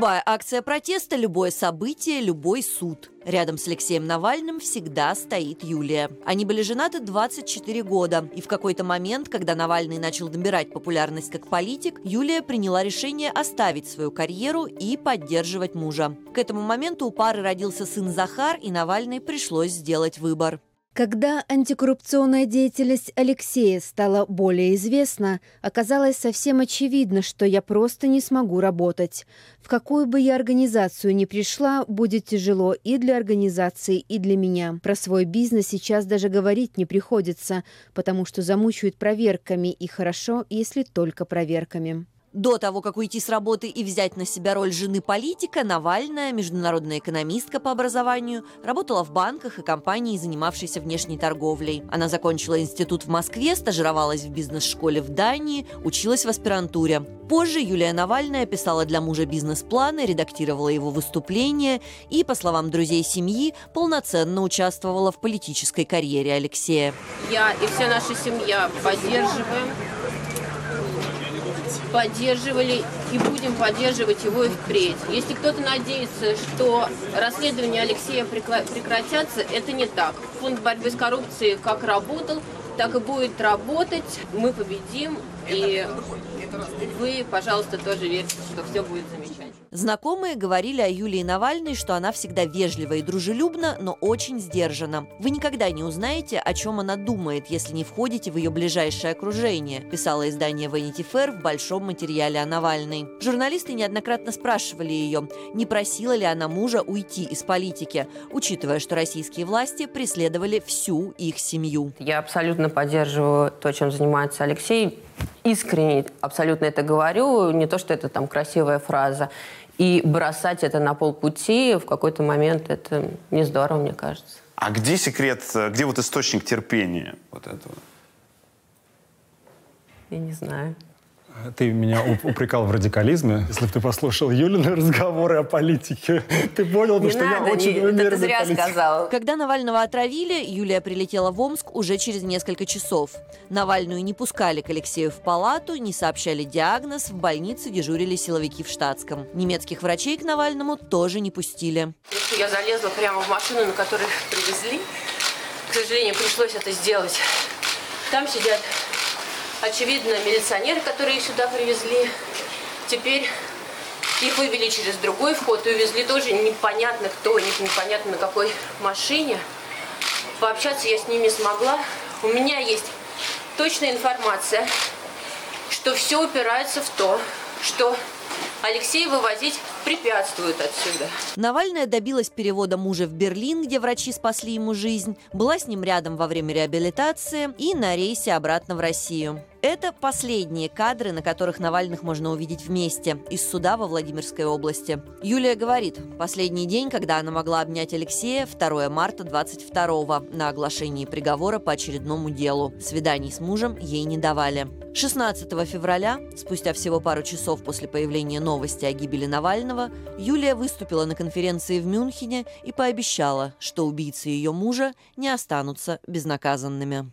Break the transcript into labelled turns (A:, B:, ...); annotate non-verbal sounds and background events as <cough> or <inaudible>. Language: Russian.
A: Любая акция протеста, любое событие, любой суд. Рядом с Алексеем Навальным всегда стоит Юлия. Они были женаты 24 года, и в какой-то момент, когда Навальный начал набирать популярность как политик, Юлия приняла решение оставить свою карьеру и поддерживать мужа. К этому моменту у пары родился сын Захар, и Навальной пришлось сделать выбор.
B: Когда антикоррупционная деятельность Алексея стала более известна, оказалось совсем очевидно, что я просто не смогу работать. В какую бы я организацию ни пришла, будет тяжело и для организации, и для меня. Про свой бизнес сейчас даже говорить не приходится, потому что замучают проверками, и хорошо, если только проверками.
A: До того, как уйти с работы и взять на себя роль жены политика, Навальная, международная экономистка по образованию, работала в банках и компании, занимавшейся внешней торговлей. Она закончила институт в Москве, стажировалась в бизнес-школе в Дании, училась в аспирантуре. Позже Юлия Навальная писала для мужа бизнес-планы, редактировала его выступления и, по словам друзей семьи, полноценно участвовала в политической карьере Алексея.
C: Я и вся наша семья поддерживаем поддерживали и будем поддерживать его и впредь. Если кто-то надеется, что расследования Алексея прекратятся, это не так. Фонд борьбы с коррупцией как работал, так и будет работать. Мы победим, и вы, пожалуйста, тоже верьте, что все будет замечательно.
A: Знакомые говорили о Юлии Навальной, что она всегда вежлива и дружелюбна, но очень сдержана. Вы никогда не узнаете, о чем она думает, если не входите в ее ближайшее окружение, писала издание Vanity Fair в большом материале о Навальной. Журналисты неоднократно спрашивали ее, не просила ли она мужа уйти из политики, учитывая, что российские власти преследовали всю их семью.
C: Я абсолютно поддерживаю то, чем занимается Алексей искренне абсолютно это говорю, не то, что это там красивая фраза. И бросать это на полпути в какой-то момент это не здорово, мне кажется.
D: А где секрет, где вот источник терпения вот этого?
C: Я не знаю.
E: Ты меня упрекал в радикализме. Если бы ты послушал Юлины разговоры о политике, <laughs> ты понял бы, что
C: надо,
E: я очень не, умеренный
C: ты зря
E: политик.
C: сказал.
A: Когда Навального отравили, Юлия прилетела в Омск уже через несколько часов. Навальную не пускали к Алексею в палату, не сообщали диагноз, в больнице дежурили силовики в штатском. Немецких врачей к Навальному тоже не пустили.
C: Я залезла прямо в машину, на которой привезли. К сожалению, пришлось это сделать. Там сидят Очевидно, милиционеры, которые их сюда привезли, теперь их вывели через другой вход и увезли тоже непонятно кто, непонятно на какой машине. Пообщаться я с ними смогла. У меня есть точная информация, что все упирается в то, что Алексей вывозить препятствуют отсюда.
A: Навальная добилась перевода мужа в Берлин, где врачи спасли ему жизнь, была с ним рядом во время реабилитации и на рейсе обратно в Россию. Это последние кадры, на которых Навальных можно увидеть вместе, из суда во Владимирской области. Юлия говорит, последний день, когда она могла обнять Алексея, 2 марта 22 на оглашении приговора по очередному делу. Свиданий с мужем ей не давали. 16 февраля, спустя всего пару часов после появления новости о гибели Навального, Юлия выступила на конференции в Мюнхене и пообещала, что убийцы ее мужа не останутся безнаказанными.